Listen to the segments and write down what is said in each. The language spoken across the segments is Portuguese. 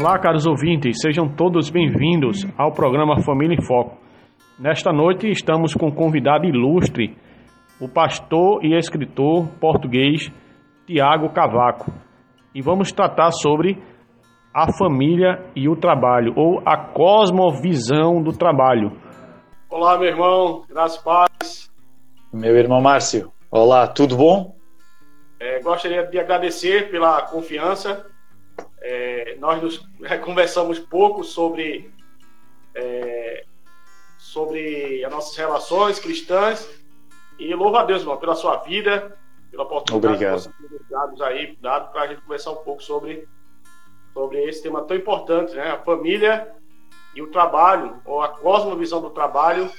Olá, caros ouvintes, sejam todos bem-vindos ao programa Família em Foco. Nesta noite estamos com um convidado ilustre, o pastor e escritor português Tiago Cavaco, e vamos tratar sobre a família e o trabalho, ou a cosmovisão do trabalho. Olá, meu irmão, graças paz. Meu irmão Márcio, olá, tudo bom? É, gostaria de agradecer pela confiança é, nós nos, conversamos pouco sobre, é, sobre as nossas relações cristãs e louva a Deus, irmão, pela sua vida, pela oportunidade que dados aí, dado para a gente conversar um pouco sobre, sobre esse tema tão importante, né? A família e o trabalho, ou a cosmovisão do trabalho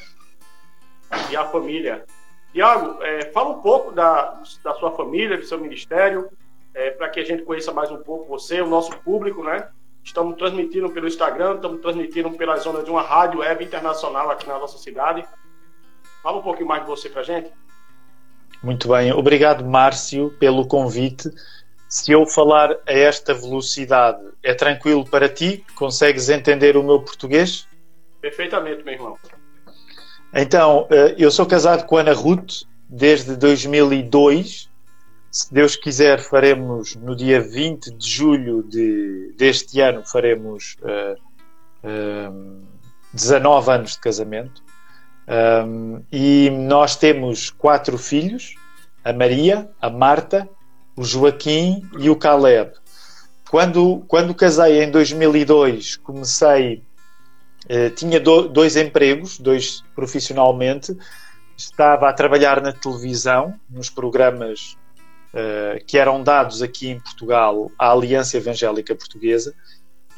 e a família. Tiago, é, fala um pouco da, da sua família, do seu ministério, é, para que a gente conheça mais um pouco você, o nosso público, né? Estamos transmitindo pelo Instagram, estamos transmitindo pela zona de uma rádio web internacional aqui na nossa cidade. Fala um pouquinho mais de você para a gente. Muito bem, obrigado Márcio pelo convite. Se eu falar a esta velocidade, é tranquilo para ti? Consegues entender o meu português? Perfeitamente, meu irmão. Então, eh, eu sou casado com Ana Ruth desde 2002 se Deus quiser, faremos no dia 20 de julho de, deste ano, faremos uh, uh, 19 anos de casamento. Um, e nós temos quatro filhos: a Maria, a Marta, o Joaquim e o Caleb. Quando, quando casei em 2002, comecei, uh, tinha do, dois empregos, dois profissionalmente. Estava a trabalhar na televisão, nos programas uh, que eram dados aqui em Portugal à Aliança Evangélica Portuguesa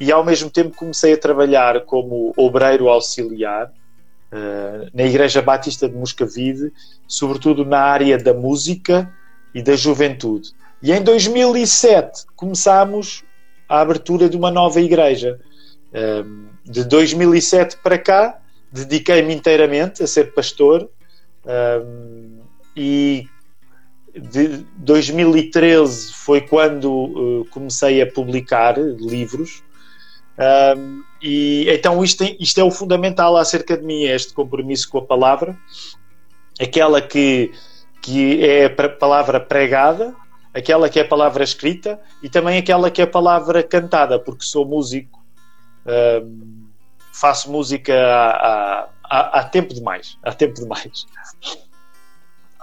e ao mesmo tempo comecei a trabalhar como obreiro auxiliar uh, na Igreja Batista de Moscavide, sobretudo na área da música e da juventude. E em 2007 começámos a abertura de uma nova igreja. Uh, de 2007 para cá, dediquei-me inteiramente a ser pastor e de 2013 foi quando uh, comecei a publicar livros. Um, e então isto, isto, é o fundamental acerca de mim, é este compromisso com a palavra, aquela que, que é a palavra pregada, aquela que é a palavra escrita e também aquela que é a palavra cantada, porque sou músico, um, faço música há, há, há tempo demais, há tempo demais.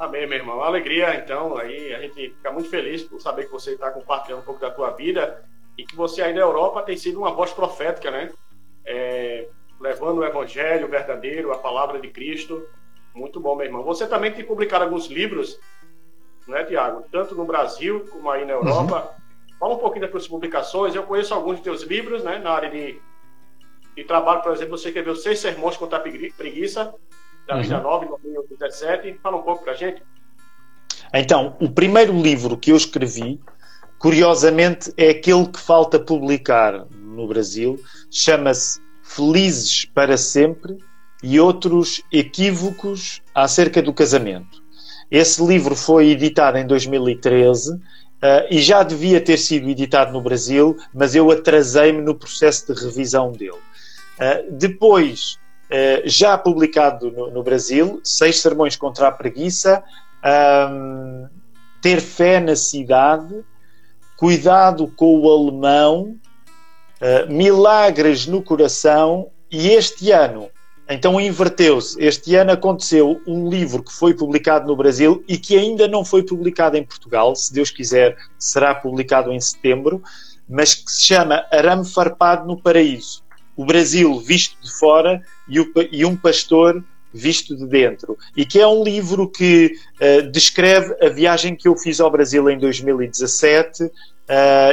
Amém, meu irmão. Uma alegria, então, aí a gente fica muito feliz por saber que você está compartilhando um pouco da tua vida e que você aí na Europa tem sido uma voz profética, né? É, levando o evangelho verdadeiro, a palavra de Cristo. Muito bom, meu irmão. Você também tem publicado alguns livros, né, Tiago? Tanto no Brasil como aí na Europa. Uhum. Fala um pouquinho das suas publicações. Eu conheço alguns de teus livros, né? Na área de, de trabalho, por exemplo, você escreveu Seis Sermões contra a Preguiça da uhum. Vida Nova, em 2017. Fala um pouco para a gente. Então, o primeiro livro que eu escrevi, curiosamente, é aquele que falta publicar no Brasil. Chama-se Felizes para Sempre e Outros Equívocos acerca do Casamento. Esse livro foi editado em 2013 uh, eh, e já devia ter sido editado no Brasil, mas eu atrasei-me no processo de revisão dele. Uh, depois eh, já publicado no, no, Brasil, Seis Sermões contra a Preguiça, um, Ter Fé na Cidade, Cuidado com o Alemão, uh, Milagres no Coração, e este ano, então inverteu-se, este ano aconteceu um livro que foi publicado no Brasil e que ainda não foi publicado em Portugal, se Deus quiser será publicado em setembro, mas que se chama Arame Farpado no Paraíso o Brasil visto de fora e, o, e um pastor visto de dentro, e que é um livro que uh, descreve a viagem que eu fiz ao Brasil em 2017, uh,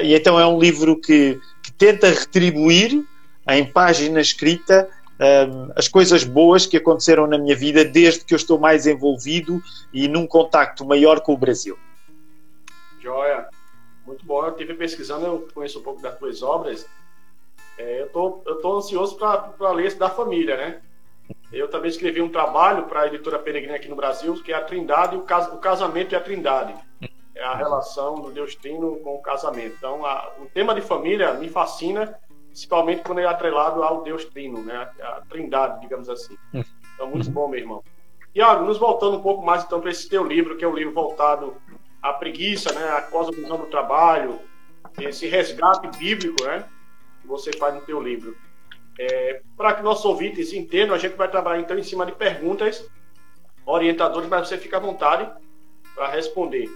e então é um livro que, que tenta retribuir em página escrita um, as coisas boas que aconteceram na minha vida desde que eu estou mais envolvido e num contacto maior com o Brasil. Joia, muito bom. Eu estive pesquisando, eu conheço um pouco das tuas obras. É, eu tô, eu tô ansioso para ler esse da família, né? Eu também escrevi um trabalho para a editora Peregrina aqui no Brasil, que é a Trindade, o, cas, o casamento e a Trindade. É a relação do Deus Trino com o casamento. Então, a, o tema de família me fascina principalmente quando é atrelado ao Deus Trino, né? A Trindade, digamos assim. Então, muito bom, meu irmão. Tiago, nos voltando um pouco mais então para esse teu livro, que é um livro voltado à preguiça, né? À cosmovisão do trabalho, esse resgate bíblico, né? Você faz no teu livro. É, para que nossos ouvintes entendam, a gente vai trabalhar então em cima de perguntas orientadores, mas você fica à vontade para responder.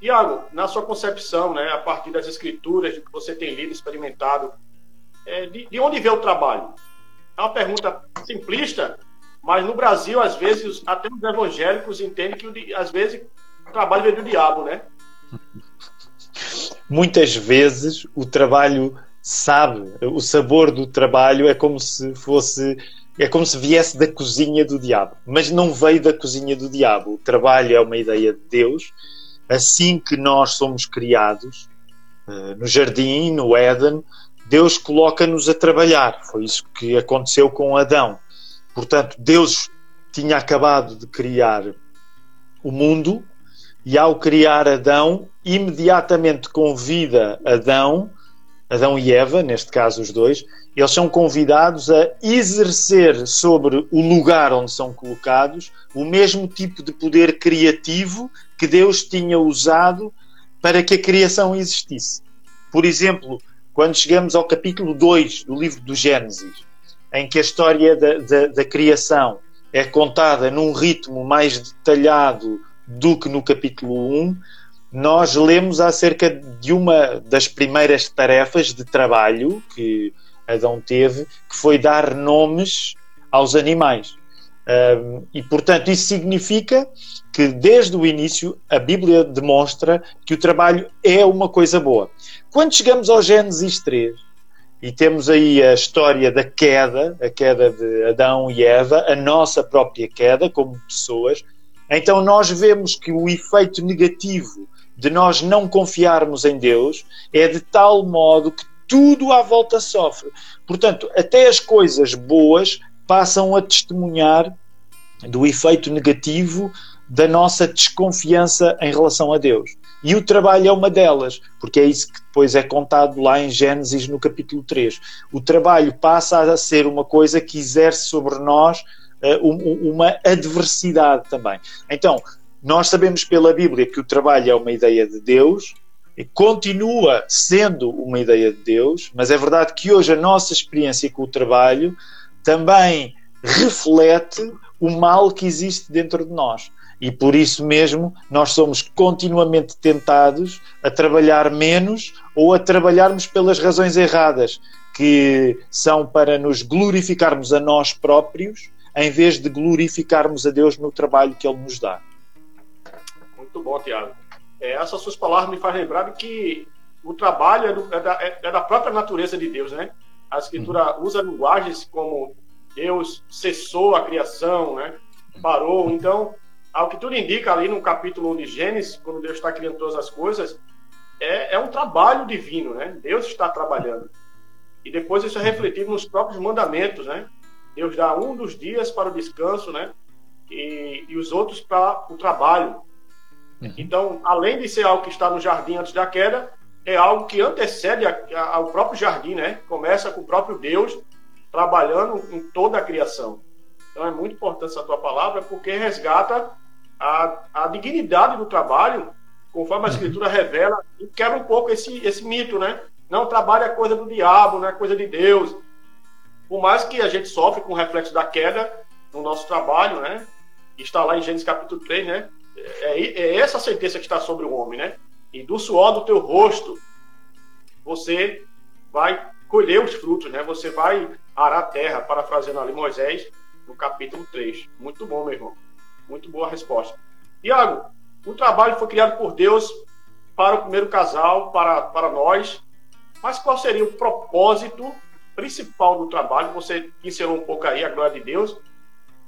Tiago, na sua concepção, né, a partir das escrituras, que você tem lido, experimentado, é, de, de, onde vê o trabalho? É uma pergunta simplista, mas no Brasil, às vezes, até os evangélicos entendem que, às vezes, o trabalho vem do diabo, né? Muitas vezes o trabalho sabe, o sabor do trabalho é como se fosse é como se viesse da cozinha do diabo, mas não veio da cozinha do diabo. O trabalho é uma ideia de Deus. Assim que nós somos criados, eh, no jardim, no Éden, Deus coloca-nos a trabalhar. Foi isso que aconteceu com Adão. Portanto, Deus tinha acabado de criar o mundo e, ao criar Adão, imediatamente convida Adão, Adão e Eva, neste caso os dois, eles são convidados a exercer sobre o lugar onde são colocados o mesmo tipo de poder criativo que Deus tinha usado para que a criação existisse. Por exemplo, quando chegamos ao capítulo 2 do livro do Gênesis, em que a história da, da, da criação é contada num ritmo mais detalhado do que no capítulo 1, nós lemos acerca de uma das primeiras tarefas de trabalho que Adão teve, que foi dar nomes aos animais. Um, e, portanto, isso significa que, desde o início, a Bíblia demonstra que o trabalho é uma coisa boa. Quando chegamos ao Gênesis 3, e temos aí a história da queda, a queda de Adão e Eva, a nossa própria queda como pessoas, então nós vemos que o efeito negativo de nós não confiarmos em Deus é de tal modo que tudo à volta sofre. Portanto, até as coisas boas passam a testemunhar do efeito negativo da nossa desconfiança em relação a Deus. E o trabalho é uma delas, porque é isso que depois é contado lá em Gênesis no capítulo 3. O trabalho passa a ser uma coisa que exerce sobre nós uh, uma adversidade também. Então, nós sabemos pela Bíblia que o trabalho é uma ideia de Deus, e continua sendo uma ideia de Deus, mas é verdade que hoje a nossa experiência com o trabalho também reflete o mal que existe dentro de nós. E por isso mesmo nós somos continuamente tentados a trabalhar menos ou a trabalharmos pelas razões erradas, que são para nos glorificarmos a nós próprios, em vez de glorificarmos a Deus no trabalho que Ele nos dá. Muito bom, Tiago. É, essas suas palavras me fazem lembrar que o trabalho é, do, é, da, é, é da, própria natureza de Deus, né? A Escritura uhum. usa linguagens como Deus cessou a criação, né? Parou. Então, ao que tudo indica ali no capítulo 1 de Gênesis, quando Deus está criando todas as coisas, é, é um trabalho divino, né? Deus está trabalhando. E depois isso é refletido nos próprios mandamentos, né? Deus dá um dos dias para o descanso, né? E, e os outros para o trabalho. Uhum. Então, além de ser algo que está no jardim antes da queda, é algo que antecede a, a, ao próprio jardim, né? Começa com o próprio Deus trabalhando em toda a criação. Então é muito importante essa tua palavra, porque resgata a, a dignidade do trabalho, conforme a uhum. Escritura revela, e quebra um pouco esse, esse mito, né? Não, trabalho é coisa do diabo, não é coisa de Deus. Por mais que a gente sofre com o reflexo da queda no nosso trabalho, né? Está lá em Gênesis capítulo 3, né? É, é essa a sentença que está sobre o homem, né? E do suor do teu rosto você vai colher os frutos, né? Você vai arar a terra, parafraseando ali Moisés, no capítulo 3. Muito bom, meu irmão. Muito boa resposta. Tiago, o trabalho foi criado por Deus para o primeiro casal, para, para nós. Mas qual seria o propósito principal do trabalho? Você ensinou um pouco aí, a glória de Deus.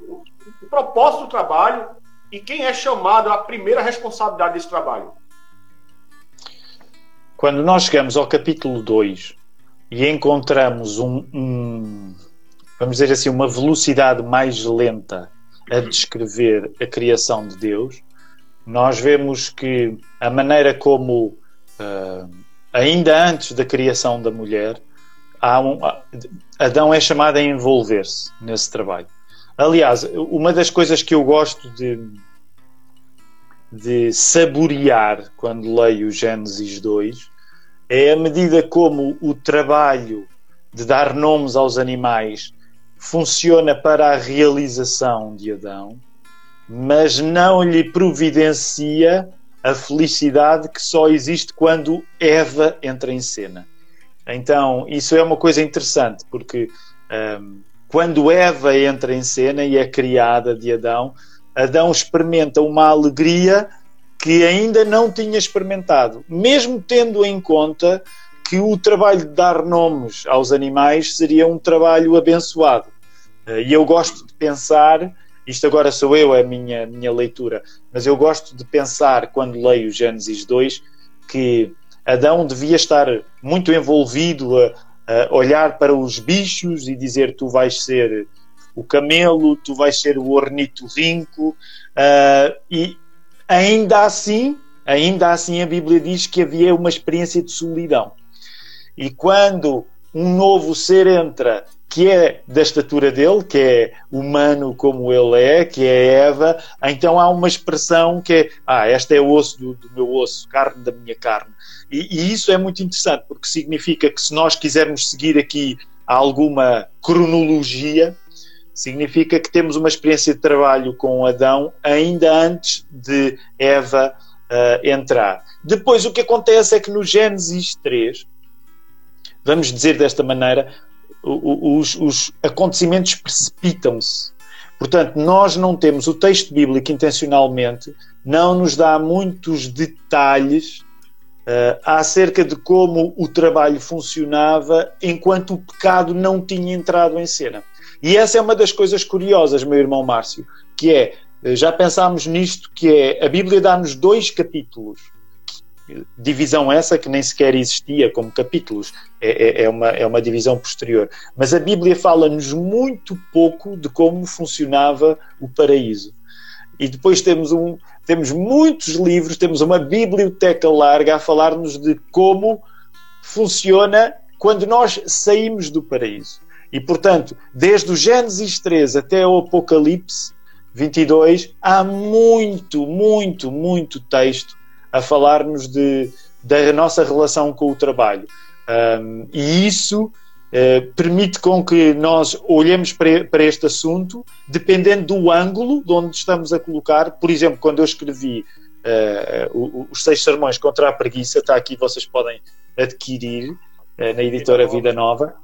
O, o propósito do trabalho e quem é chamado a primeira responsabilidade desse trabalho? Quando nós chegamos ao capítulo 2 e encontramos um, um, vamos dizer assim, uma velocidade mais lenta a descrever a criação de Deus, nós vemos que a maneira como, uh, ainda antes da criação da mulher, um, Adão é chamado a envolver-se nesse trabalho. Aliás, uma das coisas que eu gosto de, de saborear quando leio Gênesis 2 é a medida como o trabalho de dar nomes aos animais funciona para a realização de Adão, mas não lhe providencia a felicidade que só existe quando Eva entra em cena. Então, isso é uma coisa interessante, porque um, quando Eva entra em cena e é criada de Adão, Adão experimenta uma alegria que ainda não tinha experimentado, mesmo tendo em conta que o trabalho de dar nomes aos animais seria um trabalho abençoado. Eh, e eu gosto de pensar, isto agora sou eu, é a minha, minha leitura, mas eu gosto de pensar, quando leio Gênesis 2, que Adão devia estar muito envolvido a, uh, olhar para os bichos e dizer tu vais ser o camelo, tu vais ser o ornitorrinco, uh, e ainda assim, ainda assim a Bíblia diz que havia uma experiência de solidão. E quando um novo ser entra que é da estatura dele, que é humano como ele é, que é Eva, então há uma expressão que é, ah, esta é osso do, do meu osso, carne da minha carne. E, e, isso é muito interessante, porque significa que se nós quisermos seguir aqui alguma cronologia, significa que temos uma experiência de trabalho com Adão ainda antes de Eva uh, entrar. Depois o que acontece é que no Gênesis 3, vamos dizer desta maneira, os, os acontecimentos precipitam-se. Portanto, nós não temos o texto bíblico intencionalmente, não nos dá muitos detalhes uh, acerca de como o trabalho funcionava enquanto o pecado não tinha entrado em cena. E essa é uma das coisas curiosas, meu irmão Márcio, que é, eh, já pensámos nisto, que é, a Bíblia dá-nos dois capítulos divisão essa que nem sequer existia como capítulos, é, é, é, uma, é uma divisão posterior. Mas a Bíblia fala-nos muito pouco de como funcionava o paraíso. E depois temos, um, temos muitos livros, temos uma biblioteca larga a falar-nos de como funciona quando nós saímos do paraíso. E portanto, desde o Gênesis 3 até o Apocalipse 22, há muito, muito, muito texto a falar-nos de, da nossa relação com o trabalho. Um, e isso uh, permite com que nós olhemos para, para, este assunto, dependendo do ângulo de onde estamos a colocar. Por exemplo, quando eu escrevi uh, os seis sermões contra a preguiça, está aqui, vocês podem adquirir uh, na editora Vida Nova.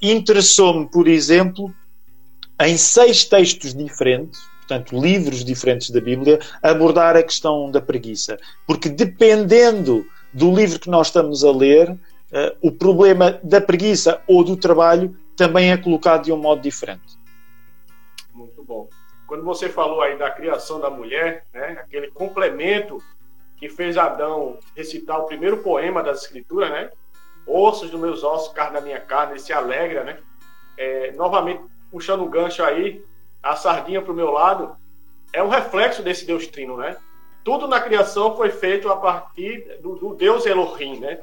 Interessou-me, por exemplo, em seis textos diferentes, portanto, livros diferentes da Bíblia, abordar a questão da preguiça. Porque dependendo do livro que nós estamos a ler, uh, o problema da preguiça ou do trabalho também é colocado de um modo diferente. Muito bom. Quando você falou aí da criação da mulher, né, aquele complemento que fez Adão recitar o primeiro poema das Escrituras, né? Ossos dos meus ossos, carne da minha carne, se alegra, né? É, novamente, puxando o gancho aí, a sardinha para o meu lado, é um reflexo desse Deus Trino, né? Tudo na criação foi feito a partir do, do Deus Elohim, né?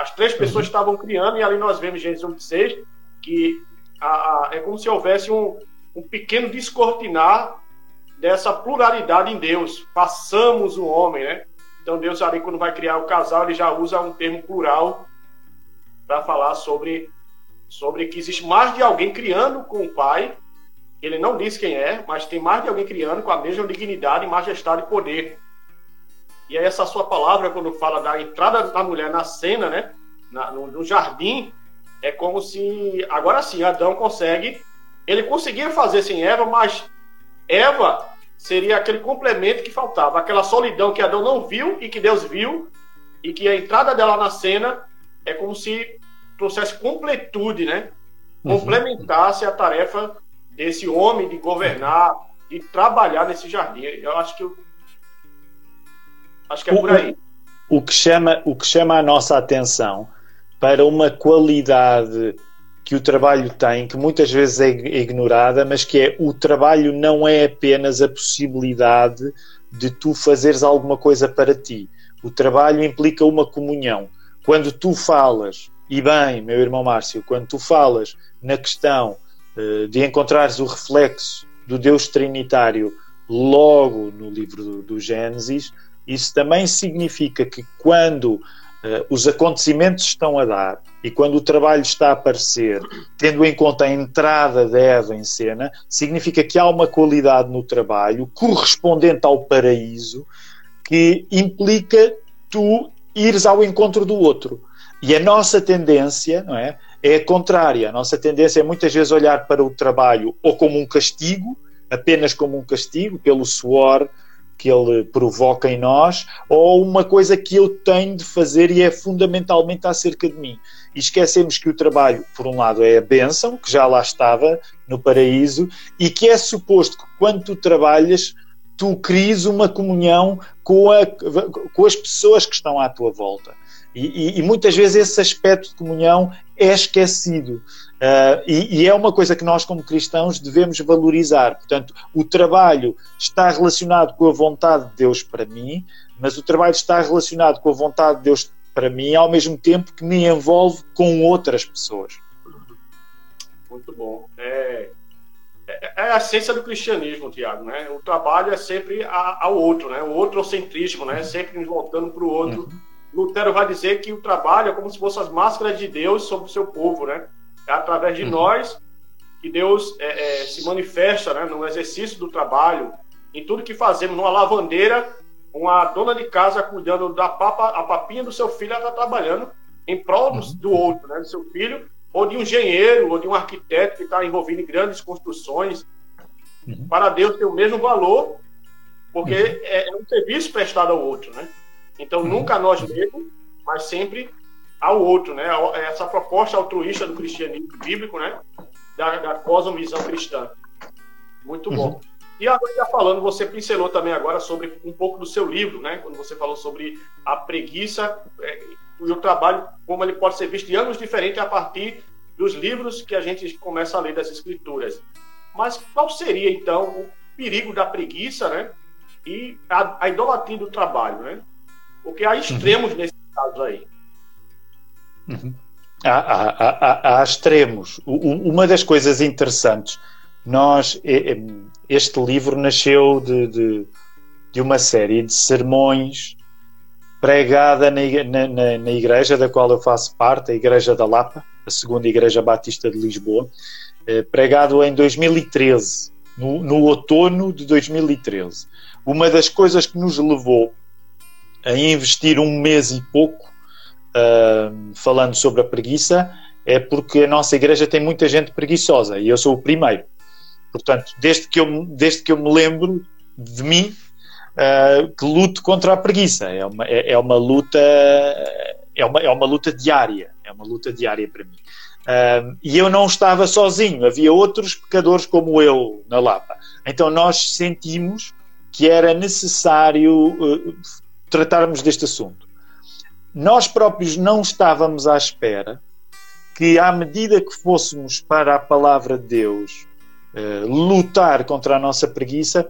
As três pessoas uhum. estavam criando e ali nós vemos Gênesis 26 que a, a, é como se houvesse um, um pequeno descortinar dessa pluralidade em Deus. Façamos o homem, né? Então Deus ali quando vai criar o casal ele já usa um termo plural para falar sobre sobre que existe mais de alguém criando com o Pai ele não diz quem é, mas tem mais de alguém criando com a mesma dignidade, majestade e poder. E aí essa sua palavra, quando fala da entrada da mulher na cena, né? Na, no, no, jardim, é como se agora sim Adão consegue Ele conseguia fazer sem Eva, mas Eva seria aquele complemento que faltava, aquela solidão que Adão não viu e que Deus viu, e que a entrada dela na cena é como se trouxesse completude, né? Uhum. Complementasse a tarefa desse homem de governar, de trabalhar nesse jardim. Eu acho que. Acho que é por aí. O, o que chama o que chama a nossa atenção para uma qualidade que o trabalho tem, que muitas vezes é ignorada, mas que é o trabalho não é apenas a possibilidade de tu fazeres alguma coisa para ti. O trabalho implica uma comunhão. Quando tu falas, e bem, meu irmão Márcio, quando tu falas na questão uh, de encontrares o reflexo do Deus Trinitário logo no livro do, do Gênesis, isso também significa que quando uh, os acontecimentos estão a dar e quando o trabalho está a aparecer, tendo em conta a entrada da Eva em cena, significa que há uma qualidade no trabalho correspondente ao paraíso que implica tu ires ao encontro do outro. E a nossa tendência, não é? É a contrária. A nossa tendência é muitas vezes olhar para o trabalho ou como um castigo, apenas como um castigo, pelo suor, que ele provoca em nós, ou uma coisa que eu tenho de fazer e é fundamentalmente acerca de mim. E esquecemos que o trabalho, por um lado, é a bênção, que já lá estava no paraíso, e que é suposto que quando tu trabalhas, tu cries uma comunhão com, a, com as pessoas que estão à tua volta. E, e, e, muitas vezes esse aspecto de comunhão é esquecido. Uh, e, e, é uma coisa que nós, como cristãos, devemos valorizar. Portanto, o trabalho está relacionado com a vontade de Deus para mim, mas o trabalho está relacionado com a vontade de Deus para mim ao mesmo tempo que me envolve com outras pessoas. Muito bom. É, é, é a essência do cristianismo, Tiago. Né? O trabalho é sempre a, ao outro, né? o outrocentrismo, né? sempre nos voltando para o outro. Uhum Lutero vai dizer que o trabalho é como se fossem as máscaras de Deus sobre o seu povo, né? É através de uhum. nós que Deus é, é, se manifesta né, no exercício do trabalho, em tudo que fazemos. Numa lavandeira, uma dona de casa cuidando da papa, a papinha do seu filho, ela está trabalhando em prol do, uhum. do outro, né, do seu filho, ou de um engenheiro, ou de um arquiteto que está envolvido em grandes construções. Uhum. Para Deus tem o mesmo valor, porque uhum. é, é um serviço prestado ao outro, né? Então, uhum. nunca nós mesmos, mas sempre ao outro, né? Essa proposta altruísta do cristianismo bíblico, né? Da, da cosmovisão cristã. Muito bom. Uhum. E agora, já falando, você pincelou também agora sobre um pouco do seu livro, né? Quando você falou sobre a preguiça é, e o trabalho, como ele pode ser visto em ângulos diferentes a partir dos livros que a gente começa a ler das escrituras. Mas qual seria, então, o perigo da preguiça, né? E a, a idolatria do trabalho, né? Porque há extremos uhum. nesses casos aí. Uhum. Há, há, há, há, extremos. uma das coisas interessantes, nós, este livro nasceu de, de, de uma série de sermões pregada na, na, na, igreja da qual eu faço parte, a Igreja da Lapa, a segunda Igreja Batista de Lisboa, eh, pregado em 2013, no, no outono de 2013. Uma das coisas que nos levou a investir um mês e pouco uh, falando sobre a preguiça é porque a nossa igreja tem muita gente preguiçosa e eu sou o primeiro. Portanto, desde que eu, desde que eu me lembro de mim, uh, que luto contra a preguiça. É uma, é, é, uma luta é uma, é uma luta diária. É uma luta diária para mim. Uh, e eu não estava sozinho, havia outros pecadores como eu na Lapa. Então nós sentimos que era necessário uh, tratarmos deste assunto. Nós próprios não estávamos à espera que, à medida que fôssemos para a palavra de Deus eh, lutar contra a nossa preguiça,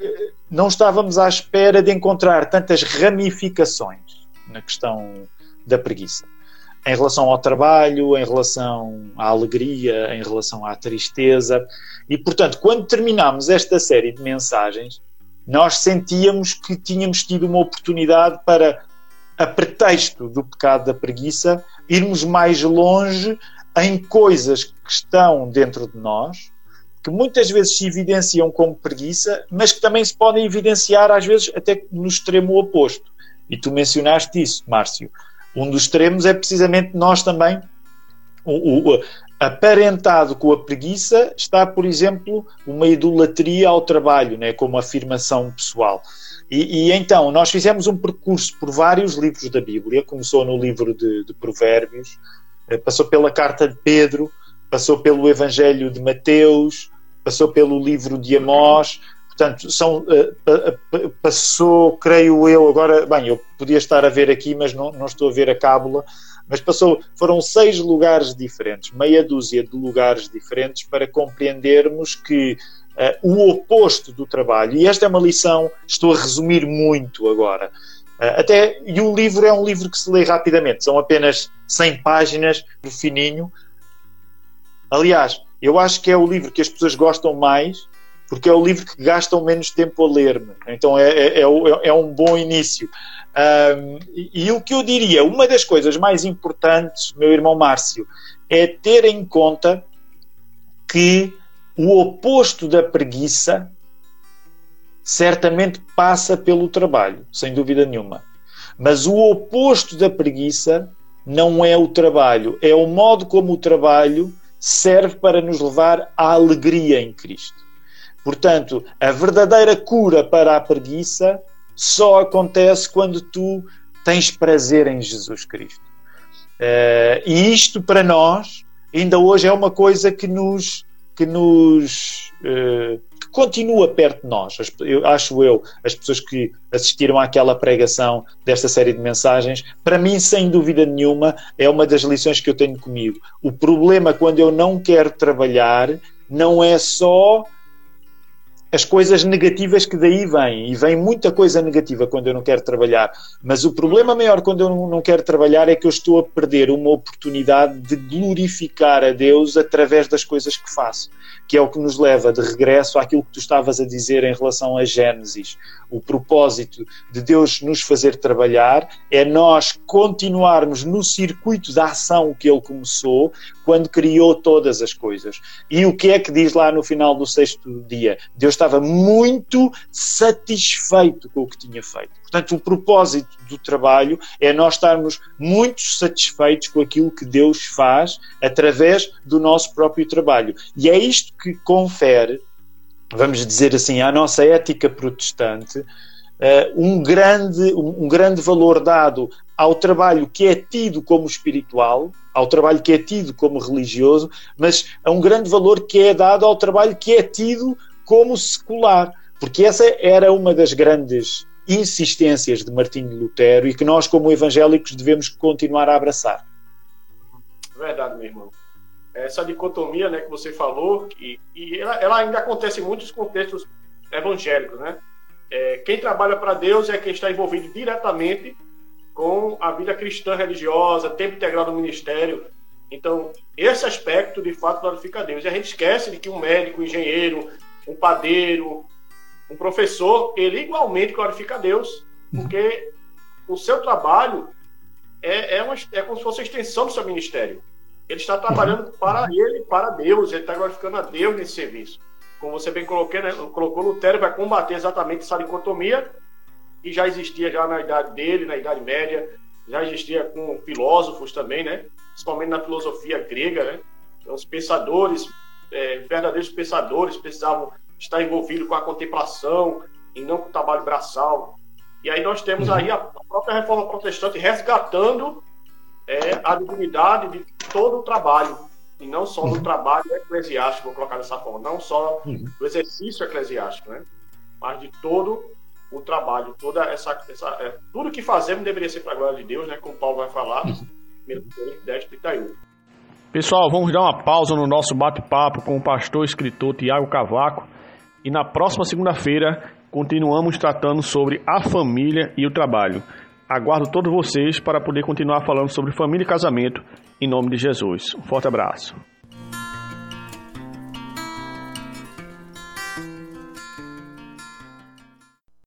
eh, não estávamos à espera de encontrar tantas ramificações na questão da preguiça. Em relação ao trabalho, em relação à alegria, em relação à tristeza. E, portanto, quando terminamos esta série de mensagens, nós sentíamos que tínhamos tido uma oportunidade para, a pretexto do pecado da preguiça, irmos mais longe em coisas que estão dentro de nós, que muitas vezes se evidenciam como preguiça, mas que também se podem evidenciar, às vezes, até no extremo oposto. E tu mencionaste isso, Márcio. Um dos extremos é precisamente nós também. O, o, aparentado com a preguiça está, por exemplo, uma idolatria ao trabalho, né, como afirmação pessoal. E, e, então, nós fizemos um percurso por vários livros da Bíblia, começou no livro de, de Provérbios, eh, passou pela carta de Pedro, passou pelo Evangelho de Mateus, passou pelo livro de Amós, portanto, são, uh, passou, creio eu, agora, bem, eu podia estar a ver aqui, mas não, não estou a ver a cábula, mas passou, foram seis lugares diferentes, meia dúzia de lugares diferentes para compreendermos que uh, o oposto do trabalho, e esta é uma lição, estou a resumir muito agora, uh, até, e o livro é um livro que se lê rapidamente, são apenas 100 páginas, do fininho. Aliás, eu acho que é o livro que as pessoas gostam mais, porque é o livro que gastam menos tempo a ler-me. Então é, é, é, é, um bom início. Um, e, e, o que eu diria, uma das coisas mais importantes, meu irmão Márcio, é ter em conta que o oposto da preguiça certamente passa pelo trabalho, sem dúvida nenhuma. Mas o oposto da preguiça não é o trabalho, é o modo como o trabalho serve para nos levar à alegria em Cristo. Portanto, a verdadeira cura para a preguiça só acontece quando tu tens prazer em Jesus Cristo. Uh, e isto para nós ainda hoje é uma coisa que nos que nos uh, que continua perto de nós. Eu, acho eu, as pessoas que assistiram àquela pregação desta série de mensagens, para mim, sem dúvida nenhuma, é uma das lições que eu tenho comigo. O problema quando eu não quero trabalhar não é só as coisas negativas que daí vêm. E vem muita coisa negativa quando eu não quero trabalhar. Mas o problema maior quando eu não quero trabalhar é que eu estou a perder uma oportunidade de glorificar a Deus através das coisas que faço. Que é o que nos leva de regresso àquilo que tu estavas a dizer em relação a Gênesis. O propósito de Deus nos fazer trabalhar é nós continuarmos no circuito da ação que Ele começou quando criou todas as coisas. E o que é que diz lá no final do sexto dia? Deus estava muito satisfeito com o que tinha feito. Portanto, o propósito do trabalho é nós estarmos muito satisfeitos com aquilo que Deus faz através do nosso próprio trabalho. E é isto que confere, vamos dizer assim, à nossa ética protestante. Uh, um, grande, um, um grande valor dado ao trabalho que é tido como espiritual, ao trabalho que é tido como religioso, mas a um grande valor que é dado ao trabalho que é tido como secular, porque essa era uma das grandes insistências de Martinho Lutero e que nós, como evangélicos, devemos continuar a abraçar. Verdade, meu irmão. Essa dicotomia né, que você falou, e, e ela, ela, ainda acontece em muitos contextos evangélicos. Né? É, quem trabalha para Deus é quem está envolvido diretamente com a vida cristã religiosa, tempo integral do ministério. Então, esse aspecto, de fato, glorifica a Deus. E a gente esquece de que um médico, um engenheiro, um padeiro, um professor, ele igualmente glorifica a Deus, porque o seu trabalho é, é, uma, é como se fosse a extensão do seu ministério. Ele está trabalhando para ele, para Deus, ele está glorificando a Deus nesse serviço. Como você bem colocou, né, colocou Lutero vai combater exatamente essa dicotomia que já existia já na idade dele, na Idade Média, já existia com filósofos também, né? Principalmente na filosofia grega, né? Então, os pensadores é, verdadeiros pensadores precisavam estar envolvidos com a contemplação e não com o trabalho braçal. E aí nós temos aí a própria reforma protestante resgatando é, a dignidade de todo o trabalho, e não só do trabalho eclesiástico, vou colocar dessa forma, não só do exercício eclesiástico, né? mas de todo o trabalho, toda essa, essa é, tudo que fazemos deveria ser para a glória de Deus, né? como Paulo vai falar, 1 Coríntios 10, 31. Pessoal, vamos dar uma pausa no nosso bate-papo com o pastor e escritor Tiago Cavaco e na próxima segunda-feira continuamos tratando sobre a família e o trabalho. Aguardo todos vocês para poder continuar falando sobre família e casamento em nome de Jesus. Um forte abraço.